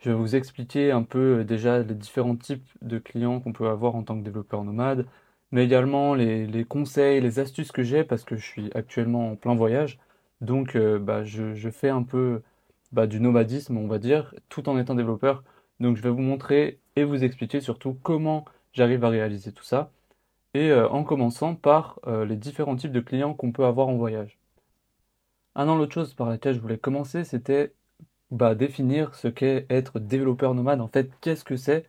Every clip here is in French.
je vais vous expliquer un peu euh, déjà les différents types de clients qu'on peut avoir en tant que développeur nomade, mais également les, conseils, les astuces que j'ai parce que je suis actuellement en plein voyage. Donc euh, bah, je, fais un peu bah, du nomadisme, on va dire, tout en étant développeur. Donc je vais vous montrer et vous expliquer surtout comment j'arrive à réaliser tout ça. Et euh, en commençant par les différents types de clients qu'on peut avoir en voyage. Ah non, l'autre chose par laquelle je voulais commencer, c'était bah, définir ce qu'est être développeur nomade. En fait, qu'est-ce que c'est?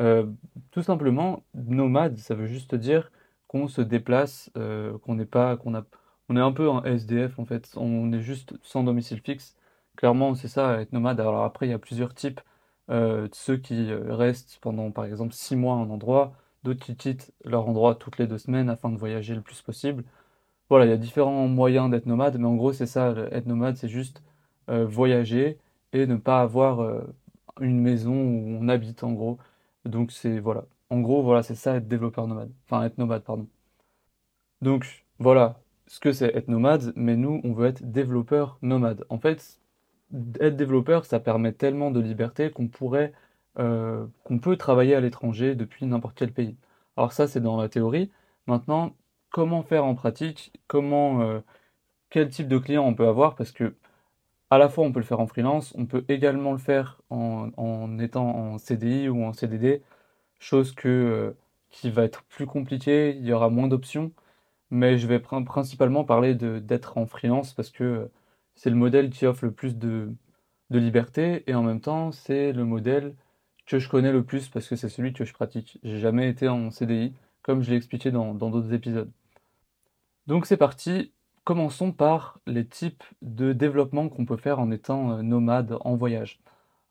Euh, Tout simplement, nomade, ça veut juste dire qu'on se déplace, euh, qu'on n'est pas, qu'on a, on est un peu un SDF en fait. On est juste sans domicile fixe. Clairement, c'est ça, être nomade. Alors après, il y a plusieurs types. Euh, ceux qui restent pendant, par exemple, six mois à un endroit, d'autres qui quittent leur endroit toutes les deux semaines afin de voyager le plus possible. Voilà, il y a différents moyens d'être nomade, mais en gros, c'est ça, être nomade, c'est juste voyager et ne pas avoir euh, une maison où on habite en gros. Donc c'est voilà. En gros, voilà, c'est ça être développeur nomade. Enfin être nomade, pardon. Donc voilà ce que c'est être nomade, mais nous on veut être développeur nomade. En fait, être développeur, ça permet tellement de liberté qu'on pourrait euh, qu'on peut travailler à l'étranger depuis n'importe quel pays. Alors ça c'est dans la théorie. Maintenant, comment faire en pratique? Comment euh, quel type de client on peut avoir? Parce que à la fois on peut le faire en freelance, on peut également le faire en, étant en CDI ou en CDD, chose euh, qui va être plus compliquée, il y aura moins d'options, mais je vais principalement parler d'être en freelance parce que euh, c'est le modèle qui offre le plus de, liberté et en même temps c'est le modèle que je connais le plus parce que c'est celui que je pratique. J'ai jamais été en CDI, comme je l'ai expliqué dans d'autres épisodes. Donc c'est parti, Commençons par les types de développement qu'on peut faire en étant euh, nomade en voyage.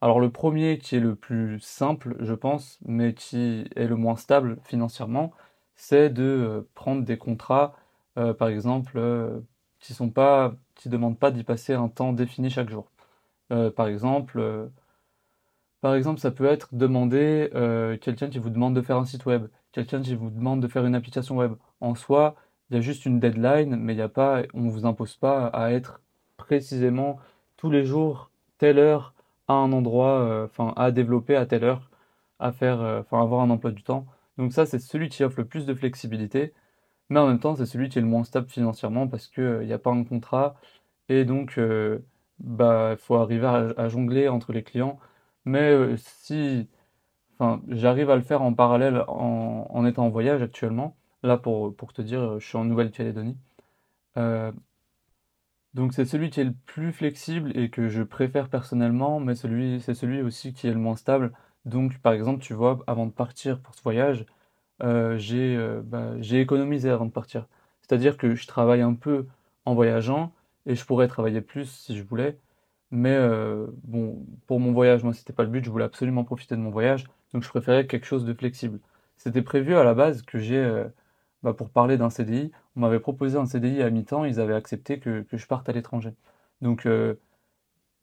Alors le premier qui est le plus simple, je pense, mais qui est le moins stable financièrement, c'est de euh, prendre des contrats, euh, par exemple, qui sont pas, qui demandent pas d'y passer un temps défini chaque jour. par exemple, par exemple, ça peut être demander quelqu'un qui vous demande de faire un site web, quelqu'un qui vous demande de faire une application web. En soi, il y a juste une deadline, mais il y a pas, on ne vous impose pas à être précisément tous les jours, telle heure, à un endroit, euh, à développer à telle heure, à faire, euh, enfin, avoir un emploi du temps. Donc ça, c'est celui qui offre le plus de flexibilité, mais en même temps, c'est celui qui est le moins stable financièrement parce qu'il euh, n'y a pas un contrat et donc, bah, il faut arriver à, jongler entre les clients. Mais si, j'arrive à le faire en parallèle en étant en voyage actuellement, Là, pour, pour te dire, je suis en Nouvelle-Calédonie. Euh, donc c'est celui qui est le plus flexible et que je préfère personnellement, mais celui, c'est celui aussi qui est le moins stable. Donc par exemple, tu vois, avant de partir pour ce voyage, euh, j'ai euh, bah, j'ai économisé avant de partir. C'est-à-dire que je travaille un peu en voyageant et je pourrais travailler plus si je voulais. Mais bon, pour mon voyage, moi, c'était pas le but. Je voulais absolument profiter de mon voyage, donc je préférais quelque chose de flexible. C'était prévu à la base que j'ai bah, pour parler d'un CDI. On m'avait proposé un CDI à mi-temps, ils avaient accepté que, je parte à l'étranger. Donc, euh,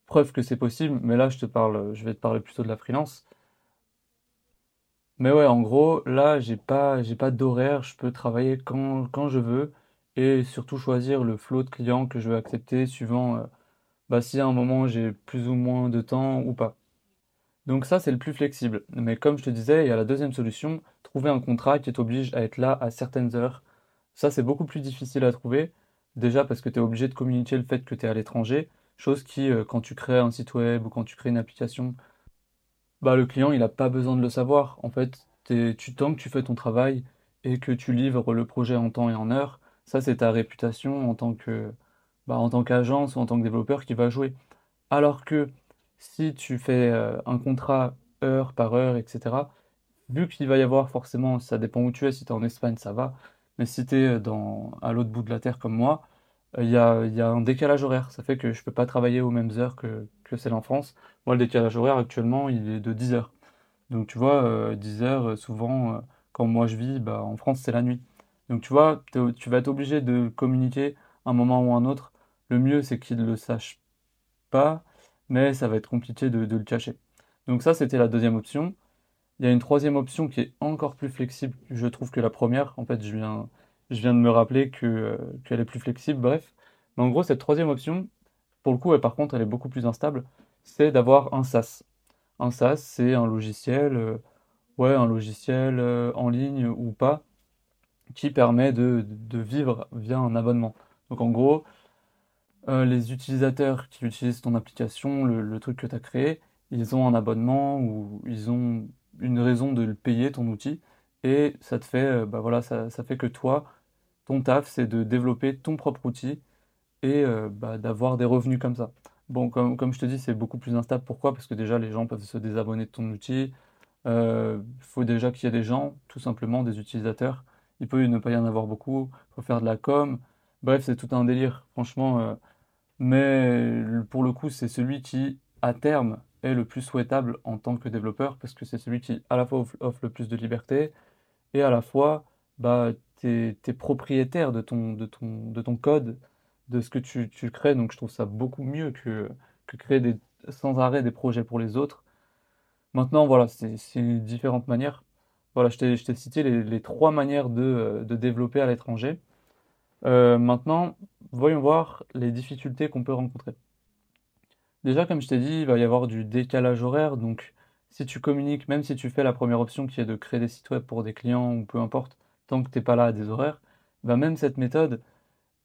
preuve que c'est possible, mais là, je te parle, je vais te parler plutôt de la freelance. Mais ouais, en gros, là, j'ai pas, j'ai pas d'horaire, je peux travailler quand, quand je veux et surtout choisir le flot de clients que je veux accepter suivant euh, bah, si à un moment j'ai plus ou moins de temps ou pas. Donc ça, c'est le plus flexible. Mais comme je te disais, il y a la deuxième solution, trouver un contrat qui t'oblige à être là à certaines heures. Ça, c'est beaucoup plus difficile à trouver. Déjà parce que tu es obligé de communiquer le fait que tu es à l'étranger, chose qui, euh, quand tu crées un site web ou quand tu crées une application, bah, le client, il n'a pas besoin de le savoir. En fait, tu, tant que tu fais ton travail et que tu livres le projet en temps et en heure, ça, c'est ta réputation en tant que, bah, en tant qu'agence ou en tant que développeur qui va jouer. Alors que si tu fais euh, un contrat heure par heure, etc., vu qu'il va y avoir forcément, ça dépend où tu es, si tu es en Espagne, ça va, Mais si tu es dans, à l'autre bout de la Terre comme moi, il y a, y a un décalage horaire. Ça fait que je peux pas travailler aux mêmes heures que, que celle en France. Moi, le décalage horaire actuellement, il est de 10 heures. Donc tu vois, 10 heures, souvent, quand moi je vis, bah, en France, c'est la nuit. Donc tu vois, tu vas être obligé de communiquer un moment ou un autre. Le mieux, c'est qu'ils ne le sachent pas, mais ça va être compliqué de, le cacher. Donc ça, c'était la deuxième option. Il y a une troisième option qui est encore plus flexible, je trouve, que la première. En fait, je viens, je viens de me rappeler euh, qu'elle est plus flexible, bref. Mais en gros, cette troisième option, pour le coup, et par contre, elle est beaucoup plus instable, c'est d'avoir un SaaS. Un SaaS, c'est un logiciel, euh, ouais, un logiciel euh, en ligne ou pas, qui permet de, vivre via un abonnement. Donc en gros, euh, les utilisateurs qui utilisent ton application, le, truc que tu as créé, ils ont un abonnement ou ils ont une raison de le payer, ton outil, et ça te fait, euh, bah voilà, ça, fait que toi, ton taf, c'est de développer ton propre outil et euh, bah, d'avoir des revenus comme ça. Bon, comme, comme je te dis, c'est beaucoup plus instable. Pourquoi? Parce que déjà, les gens peuvent se désabonner de ton outil. Il faut déjà qu'il y ait des gens, tout simplement, des utilisateurs il peut ne pas y en avoir beaucoup, il faut faire de la com. Bref, c'est tout un délire, franchement. Mais pour le coup, c'est celui qui, à terme, est le plus souhaitable en tant que développeur, parce que c'est celui qui, à la fois, offre le plus de liberté, et à la fois, bah, tu es, propriétaire de ton, de, ton, de ton code, de ce que tu, tu crées. Donc je trouve ça beaucoup mieux que, que créer des, sans arrêt des projets pour les autres. Maintenant, voilà, c'est différentes manières. Voilà, je t'ai cité les, trois manières de, développer à l'étranger. Euh, maintenant, voyons voir les difficultés qu'on peut rencontrer. Déjà, comme je t'ai dit, il va y avoir du décalage horaire. Donc, si tu communiques, même si tu fais la première option qui est de créer des sites web pour des clients ou peu importe, tant que tu n'es pas là à des horaires, bah même cette méthode,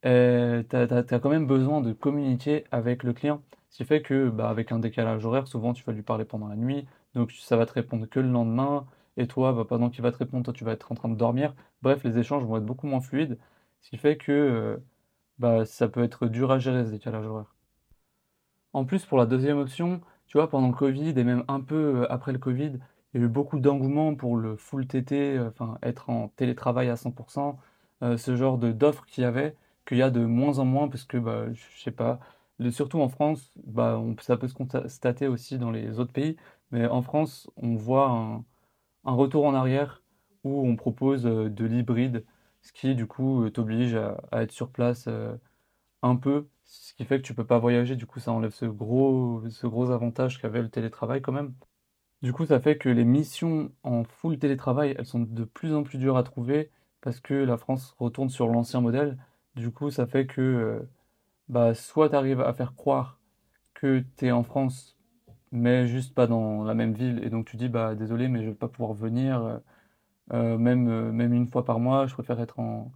euh, tu as, quand même besoin de communiquer avec le client. Ce qui fait que, bah, avec un décalage horaire, souvent tu vas lui parler pendant la nuit, donc ça va te répondre que le lendemain et toi, bah, pendant qu'il va te répondre, toi, tu vas être en train de dormir. Bref, les échanges vont être beaucoup moins fluides, ce qui fait que euh, bah, ça peut être dur à gérer ce décalage horaire. En plus, pour la deuxième option, tu vois, pendant le Covid et même un peu euh, après le Covid, il y a eu beaucoup d'engouement pour le full TT, euh, enfin être en télétravail à 100%, ce genre d'offres qu'il y avait, qu'il y a de moins en moins, parce que, bah, je sais pas, surtout en France, bah, ça peut se constater aussi dans les autres pays, mais en France, on voit un, retour en arrière où on propose de l'hybride, ce qui du coup euh, t'oblige à, être sur place euh, un peu, ce qui fait que tu peux pas voyager, du coup ça enlève ce gros, avantage qu'avait le télétravail quand même. Du coup ça fait que les missions en full télétravail, elles sont de plus en plus dures à trouver parce que la France retourne sur l'ancien modèle. Du coup ça fait que bah, soit tu arrives à faire croire que tu es en France mais juste pas dans la même ville. Et donc tu dis, bah désolé, mais je vais pas pouvoir venir, euh, euh, même, euh, même une fois par mois, je préfère être en,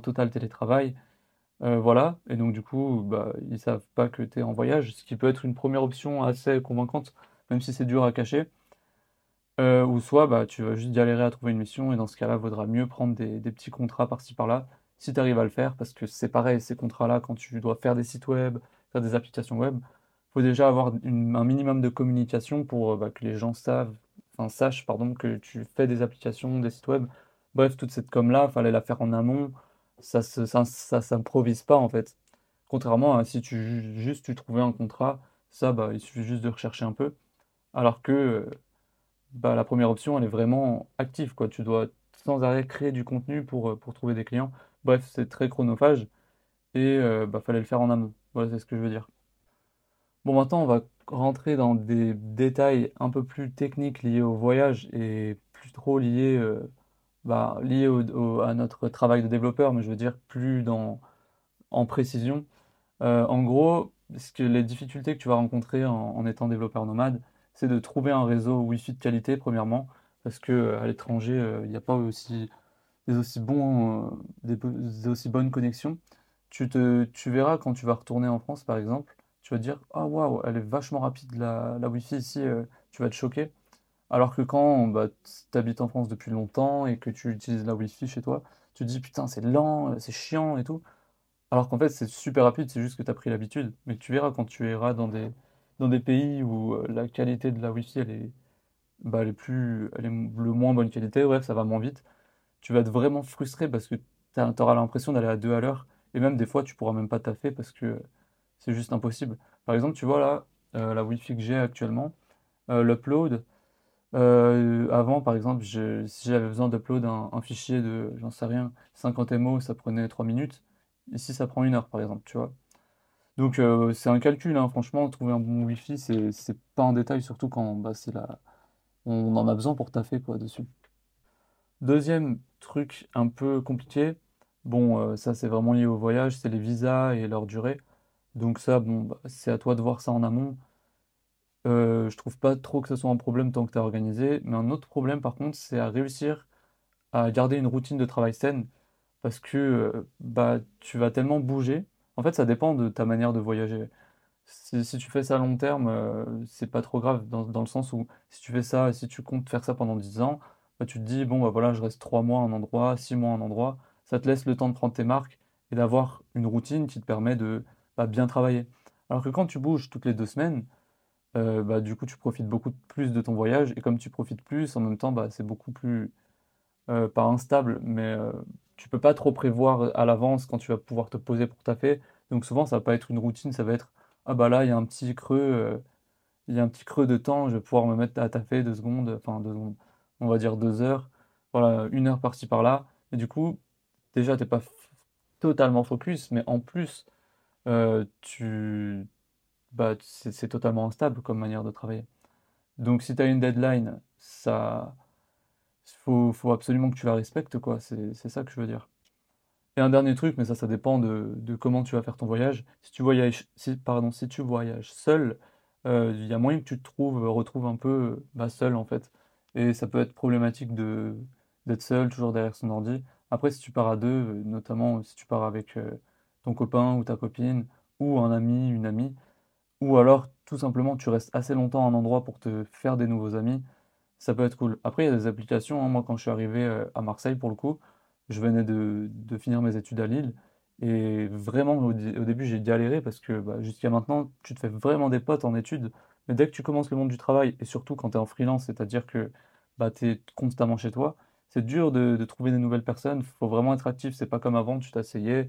total télétravail. voilà, et donc du coup, bah, ils savent pas que tu es en voyage, ce qui peut être une première option assez convaincante, même si c'est dur à cacher. ou soit bah, tu vas juste galérer à trouver une mission, et dans ce cas-là, vaudra mieux prendre des, petits contrats par-ci par-là, si tu arrives à le faire, parce que c'est pareil, ces contrats-là, quand tu dois faire des sites web, faire des applications web, faut déjà avoir un minimum de communication pour euh, bah, que les gens savent, enfin, sachent pardon, que tu fais des applications, des sites web. Bref, toute cette com-là, fallait la faire en amont. Ça ne ça, s'improvise pas en fait. Contrairement à si tu juste tu trouvais un contrat, ça, bah, il suffit juste de rechercher un peu. Alors que euh, bah, la première option, elle est vraiment active. Quoi. Tu dois sans arrêt créer du contenu pour, euh, trouver des clients. Bref, c'est très chronophage et il bah, fallait le faire en amont. Voilà, c'est ce que je veux dire. Bon, maintenant, on va rentrer dans des détails un peu plus techniques liés au voyage et plus trop liés, euh, bah, à notre travail de développeur, mais je veux dire plus dans, en précision. Euh, en gros, ce que, les difficultés que tu vas rencontrer en, étant développeur nomade, c'est de trouver un réseau Wi-Fi de qualité, premièrement, parce que euh, à l'étranger, il n'y a pas aussi, des, aussi bons, aussi bonnes connexions. Tu, tu verras quand tu vas retourner en France, par exemple, tu vas te dire Ah waouh, elle est vachement rapide la, la Wi-Fi ici, euh, tu vas te choquer. Alors que quand bah, tu habites en France depuis longtemps et que tu utilises la Wi-Fi chez toi, tu te dis putain, c'est lent, c'est chiant et tout. Alors qu'en fait, c'est super rapide, c'est juste que tu as pris l'habitude. Mais tu verras quand tu iras dans des, dans des pays où euh, la qualité de la Wi-Fi elle est, bah, elle est, plus, elle est le moins bonne qualité, bref, ça va moins vite. Tu vas être vraiment frustré parce que tu auras l'impression d'aller à deux à l'heure. Et même des fois, tu pourras même pas taffer parce que c'est juste impossible. Par exemple, tu vois là, euh, la Wi-Fi que j'ai actuellement, euh, l'upload, euh, avant, par exemple, si j'avais besoin d'upload un, fichier de, j'en sais rien, 50 MO, ça prenait 3 minutes. Ici, ça prend une heure, par exemple, tu vois. Donc, c'est un calcul, hein. franchement, trouver un bon Wi-Fi, c'est pas un détail, surtout quand bah, c'est on en a besoin pour taffer, quoi, dessus. Deuxième truc un peu compliqué, bon, ça c'est vraiment lié au voyage, c'est les visas et leur durée. Donc ça, bon, bah, c'est à toi de voir ça en amont. Euh, je trouve pas trop que ce soit un problème tant que tu as organisé. Mais un autre problème, par contre, c'est à réussir à garder une routine de travail saine parce que euh, bah, tu vas tellement bouger. En fait, ça dépend de ta manière de voyager. Si, tu fais ça à long terme, euh, c'est pas trop grave dans, le sens où si tu fais ça, si tu comptes faire ça pendant 10 ans, bah, tu te dis, bon, bah voilà, je reste 3 mois à un endroit, 6 mois à un endroit. Ça te laisse le temps de prendre tes marques et d'avoir une routine qui te permet de bah, bien travailler. Alors que quand tu bouges toutes les deux semaines, euh, bah, du coup, tu profites beaucoup plus de ton voyage. Et comme tu profites plus, en même temps, bah, c'est beaucoup plus, euh, pas instable, mais euh, tu peux pas trop prévoir à l'avance quand tu vas pouvoir te poser pour taffer. Donc souvent, ça va pas être une routine, ça va être, ah bah là, il y a un petit creux, il y a un petit creux de temps, je vais pouvoir me mettre à taffer deux secondes, enfin deux secondes, on va dire deux heures, voilà, une heure par-ci par-là. Et du coup, déjà, t'es pas totalement focus, mais en plus, tu bah, c'est totalement instable comme manière de travailler. Donc si tu as une deadline, ça faut, faut absolument que tu la respectes, quoi. C'est ça que je veux dire. Et un dernier truc, mais ça, ça dépend de, de comment tu vas faire ton voyage. Si tu voyages, si, pardon, si tu voyages seul, euh, il y a moyen que tu te trouves, retrouves un peu bah, seul, en fait. Et ça peut être problématique d'être seul, toujours derrière son ordi. Après, si tu pars à deux, notamment si tu pars avec euh, ton copain ou ta copine, ou un ami, une amie, ou alors, tout simplement, tu restes assez longtemps à un endroit pour te faire des nouveaux amis. Ça peut être cool. Après, il y a des applications. Hein. Moi, quand je suis arrivé euh, à Marseille, pour le coup, je venais de, finir mes études à Lille. Et vraiment, au, début, j'ai galéré parce que bah, jusqu'à maintenant, tu te fais vraiment des potes en études. Mais dès que tu commences le monde du travail, et surtout quand tu es en freelance, c'est-à-dire que bah, tu es constamment chez toi, c'est dur de, de, trouver des nouvelles personnes. Faut vraiment être actif. C'est pas comme avant, tu t'asseyais,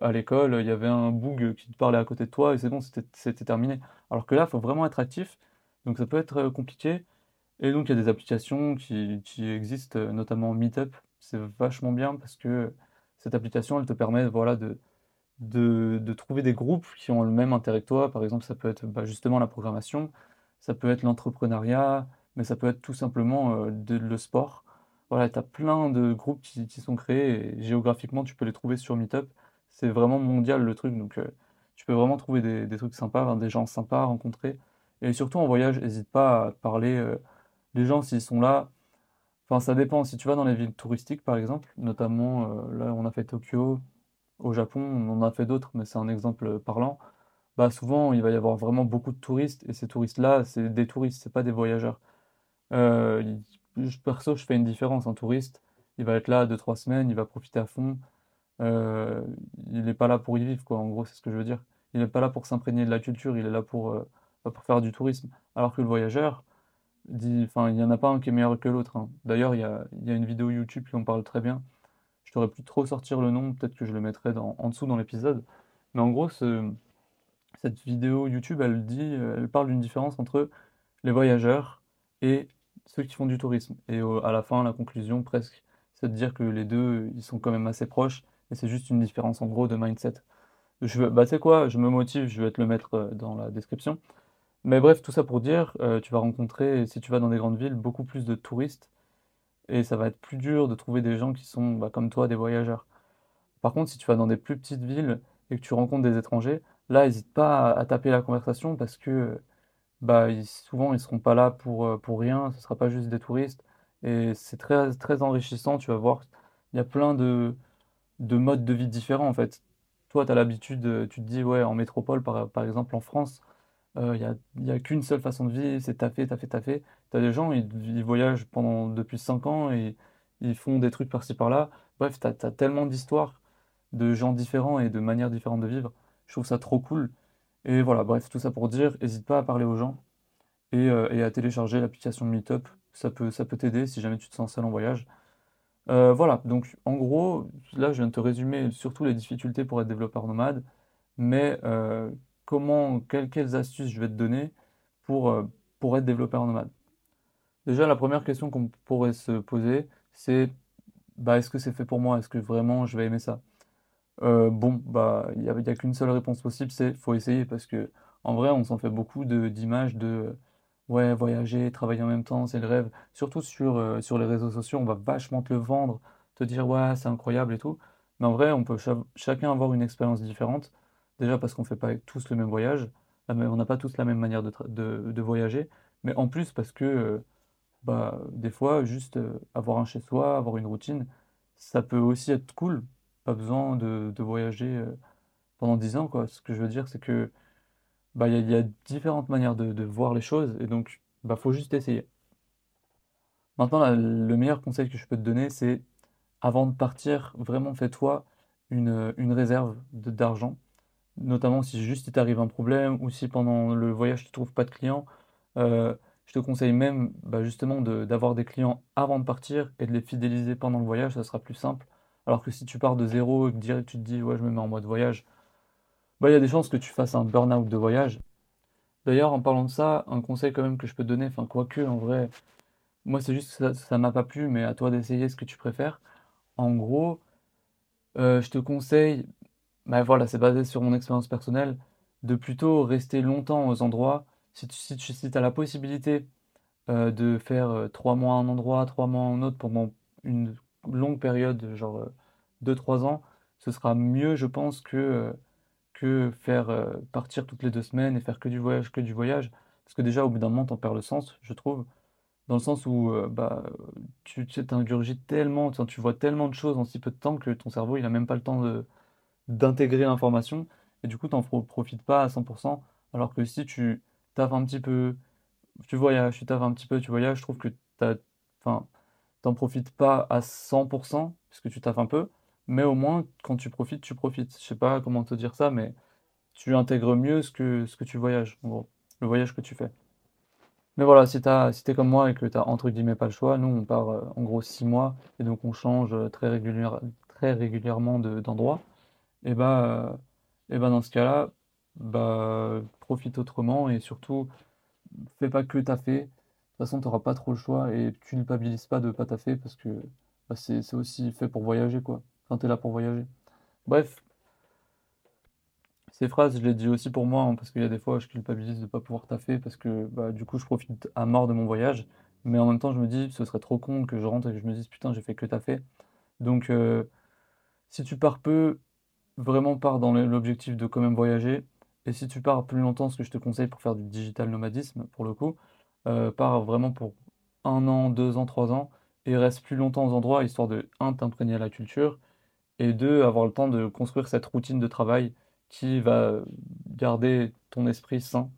à l'école, il y avait un boug qui te parlait à côté de toi et c'est bon, c'était terminé. Alors que là, il faut vraiment être actif, donc ça peut être euh, compliqué. Et donc, il y a des applications qui, existent, euh, notamment Meetup. C'est vachement bien parce que cette application, elle te permet voilà, de, trouver des groupes qui ont le même intérêt que toi. Par exemple, ça peut être bah, justement la programmation, ça peut être l'entrepreneuriat, mais ça peut être tout simplement euh, le sport. Voilà, tu as plein de groupes qui, qui sont créés et géographiquement, tu peux les trouver sur Meetup c'est vraiment mondial le truc, donc euh, tu peux vraiment trouver des, trucs sympas, des gens sympas à rencontrer. Et surtout en voyage, n'hésite pas à parler. Euh, les gens, s'ils sont là, enfin ça dépend. Si tu vas dans les villes touristiques, par exemple, notamment euh, là on a fait Tokyo, au Japon, on en a fait d'autres, mais c'est un exemple parlant. Bah souvent il va y avoir vraiment beaucoup de touristes et ces touristes-là, c'est des touristes, c'est pas des voyageurs. perso, je fais une différence. Un touriste, il va être là deux trois semaines, il va profiter à fond. Euh, il n'est pas là pour y vivre, quoi. En gros, c'est ce que je veux dire. Il n'est pas là pour s'imprégner de la culture, il est là pour, euh, pour faire du tourisme. Alors que le voyageur, dit, il n'y en a pas un qui est meilleur que l'autre. Hein. D'ailleurs, il y a, y a, une vidéo YouTube qui en parle très bien. Je t'aurais plus trop sortir le nom, peut-être que je le mettrai dans, en dessous dans l'épisode. Mais en gros, ce, cette vidéo YouTube, elle dit, elle parle d'une différence entre les voyageurs et ceux qui font du tourisme. Et à la fin, la conclusion presque, c'est de dire que les deux, ils sont quand même assez proches c'est juste une différence en gros de mindset. Je, bah, tu quoi, je me motive, je vais te le mettre euh, dans la description. Mais bref, tout ça pour dire, euh, tu vas rencontrer, si tu vas dans des grandes villes, beaucoup plus de touristes. Et ça va être plus dur de trouver des gens qui sont bah, comme toi, des voyageurs. Par contre, si tu vas dans des plus petites villes et que tu rencontres des étrangers, là, n'hésite pas à, taper la conversation parce que bah, souvent, ils seront pas là pour, euh, rien, ce ne sera pas juste des touristes. Et c'est très, très enrichissant, tu vas voir, il y a plein de, de modes de vie différents en fait. Toi, tu as l'habitude, euh, tu te dis, ouais, en métropole, par, par exemple en France, il euh, n'y a, a qu'une seule façon de vivre, c'est taffer, taffer, taffer. Tu as des gens, ils, ils, voyagent pendant depuis 5 ans et ils font des trucs par-ci par-là. Bref, tu as, tellement d'histoires de gens différents et de manières différentes de vivre. Je trouve ça trop cool. Et voilà, bref, tout ça pour dire, n'hésite pas à parler aux gens et, euh, et à télécharger l'application Meetup. Ça peut, ça peut t'aider si jamais tu te sens seul en voyage. Euh, voilà, donc en gros, là je viens de te résumer surtout les difficultés pour être développeur nomade, mais euh, comment, quelles, astuces je vais te donner pour, euh, pour être développeur nomade? Déjà, la première question qu'on pourrait se poser, c'est bah, est-ce que c'est fait pour moi? Est-ce que vraiment je vais aimer ça? Bon, bah il n'y a, a qu'une seule réponse possible, c'est faut essayer parce que en vrai, on s'en fait beaucoup d'images de Ouais, voyager, travailler en même temps, c'est le rêve. Surtout sur, euh, sur les réseaux sociaux, on va vachement te le vendre, te dire ouais, c'est incroyable et tout. Mais en vrai, on peut chacun avoir une expérience différente. Déjà parce qu'on fait pas tous le même voyage, on n'a pas tous la même manière de, de, voyager. Mais en plus parce que euh, bah, des fois, juste euh, avoir un chez-soi, avoir une routine, ça peut aussi être cool. Pas besoin de, de voyager pendant 10 ans, quoi. Ce que je veux dire, c'est que bah, il y, a différentes manières de, voir les choses et donc bah, faut juste essayer. Maintenant, le meilleur conseil que je peux te donner, c'est avant de partir, vraiment fais-toi une, une réserve d'argent, notamment si juste il t'arrive un problème ou si pendant le voyage tu ne trouves pas de clients. Euh, je te conseille même bah, justement d'avoir des clients avant de partir et de les fidéliser pendant le voyage, ça sera plus simple. Alors que si tu pars de zéro et que direct tu te dis ouais je me mets en mode voyage, bah, il y a des chances que tu fasses un burn-out de voyage. D'ailleurs, en parlant de ça, un conseil quand même que je peux te donner, enfin quoique en vrai, moi c'est juste que ça m'a pas plu, mais à toi d'essayer ce que tu préfères. En gros, euh, je te conseille, bah voilà, c'est basé sur mon expérience personnelle, de plutôt rester longtemps aux endroits. Si tu si as la possibilité euh, de faire euh, trois mois à un endroit, trois mois à un autre pendant une longue période, genre 2-3 ans, ce sera mieux, je pense, que que faire euh, partir toutes les deux semaines et faire que du voyage, que du voyage. Parce que déjà, au bout d'un moment, t'en perds le sens, je trouve. Dans le sens où euh, bah, tu t'ingurgites tellement, tu vois tellement de choses en si peu de temps que ton cerveau, il n'a même pas le temps d'intégrer l'information. Et du coup, t'en profites pas à 100%. Alors que si tu taffes un petit peu, tu voyages, tu taffes un petit peu, tu voyages, je trouve que t'as, enfin, t'en profites pas à 100%, puisque tu taffes un peu, mais au moins, quand tu profites, tu profites. Je sais pas comment te dire ça, mais tu intègres mieux ce que, ce que tu voyages, en gros, le voyage que tu fais. Mais voilà, si t'as, si t'es comme moi et que t'as entre guillemets pas le choix, nous on part euh, en gros six mois et donc on change très, régulière, très régulièrement d'endroit. et bah, et bah dans ce cas-là, bah profite autrement et surtout fais pas que t'as fait. De toute façon, t'auras pas trop le choix et tu culpabilises pas de pas fait parce que bah, c'est aussi fait pour voyager quoi tu es là pour voyager. Bref, ces phrases, je les dis aussi pour moi, hein, parce qu'il y a des fois, je culpabilise de ne pas pouvoir taffer, parce que bah, du coup, je profite à mort de mon voyage. Mais en même temps, je me dis, ce serait trop con que je rentre et que je me dise, putain, j'ai fait que taffer. Donc, euh, si tu pars peu, vraiment pars dans l'objectif de quand même voyager. Et si tu pars plus longtemps, ce que je te conseille pour faire du digital nomadisme, pour le coup, euh, pars vraiment pour un an, deux ans, trois ans, et reste plus longtemps aux endroits, histoire de, un, t'imprégner à la culture, et deux, avoir le temps de construire cette routine de travail qui va garder ton esprit sain,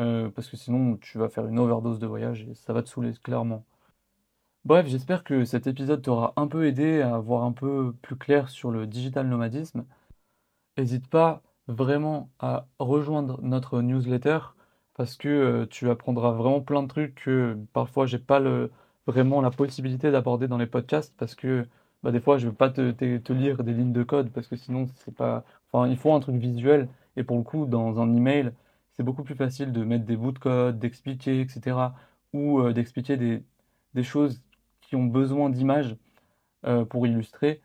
euh, parce que sinon tu vas faire une overdose de voyage et ça va te saouler clairement. Bref, j'espère que cet épisode t'aura un peu aidé à voir un peu plus clair sur le digital nomadisme. N'hésite pas vraiment à rejoindre notre newsletter parce que euh, tu apprendras vraiment plein de trucs que parfois j'ai pas le, vraiment la possibilité d'aborder dans les podcasts parce que bah, des fois, je ne veux pas te, te, lire des lignes de code parce que sinon, c'est pas. Enfin, il faut un truc visuel. Et pour le coup, dans un email, c'est beaucoup plus facile de mettre des bouts de code, d'expliquer, etc. Ou euh, d'expliquer des, des, choses qui ont besoin d'images euh, pour illustrer.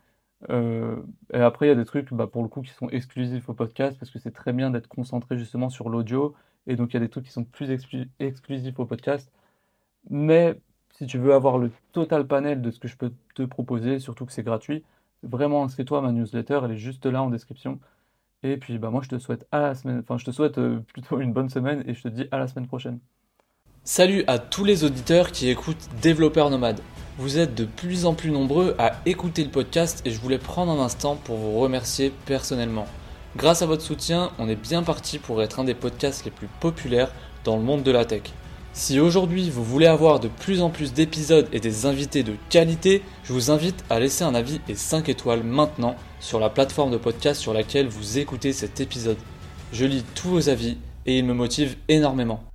Euh, et après, il y a des trucs, bah, pour le coup, qui sont exclusifs au podcast parce que c'est très bien d'être concentré justement sur l'audio. Et donc, il y a des trucs qui sont plus exclusifs au podcast. Mais si tu veux avoir le total panel de ce que je peux te proposer, surtout que c'est gratuit, vraiment inscris-toi à ma newsletter, elle est juste là en description. Et puis bah moi je te souhaite à la semaine, enfin je te souhaite euh, plutôt une bonne semaine et je te dis à la semaine prochaine. Salut à tous les auditeurs qui écoutent Développeurs Nomades. Vous êtes de plus en plus nombreux à écouter le podcast et je voulais prendre un instant pour vous remercier personnellement. Grâce à votre soutien, on est bien parti pour être un des podcasts les plus populaires dans le monde de la tech. Si aujourd'hui vous voulez avoir de plus en plus d'épisodes et des invités de qualité, je vous invite à laisser un avis et 5 étoiles maintenant sur la plateforme de podcast sur laquelle vous écoutez cet épisode. Je lis tous vos avis et ils me motivent énormément.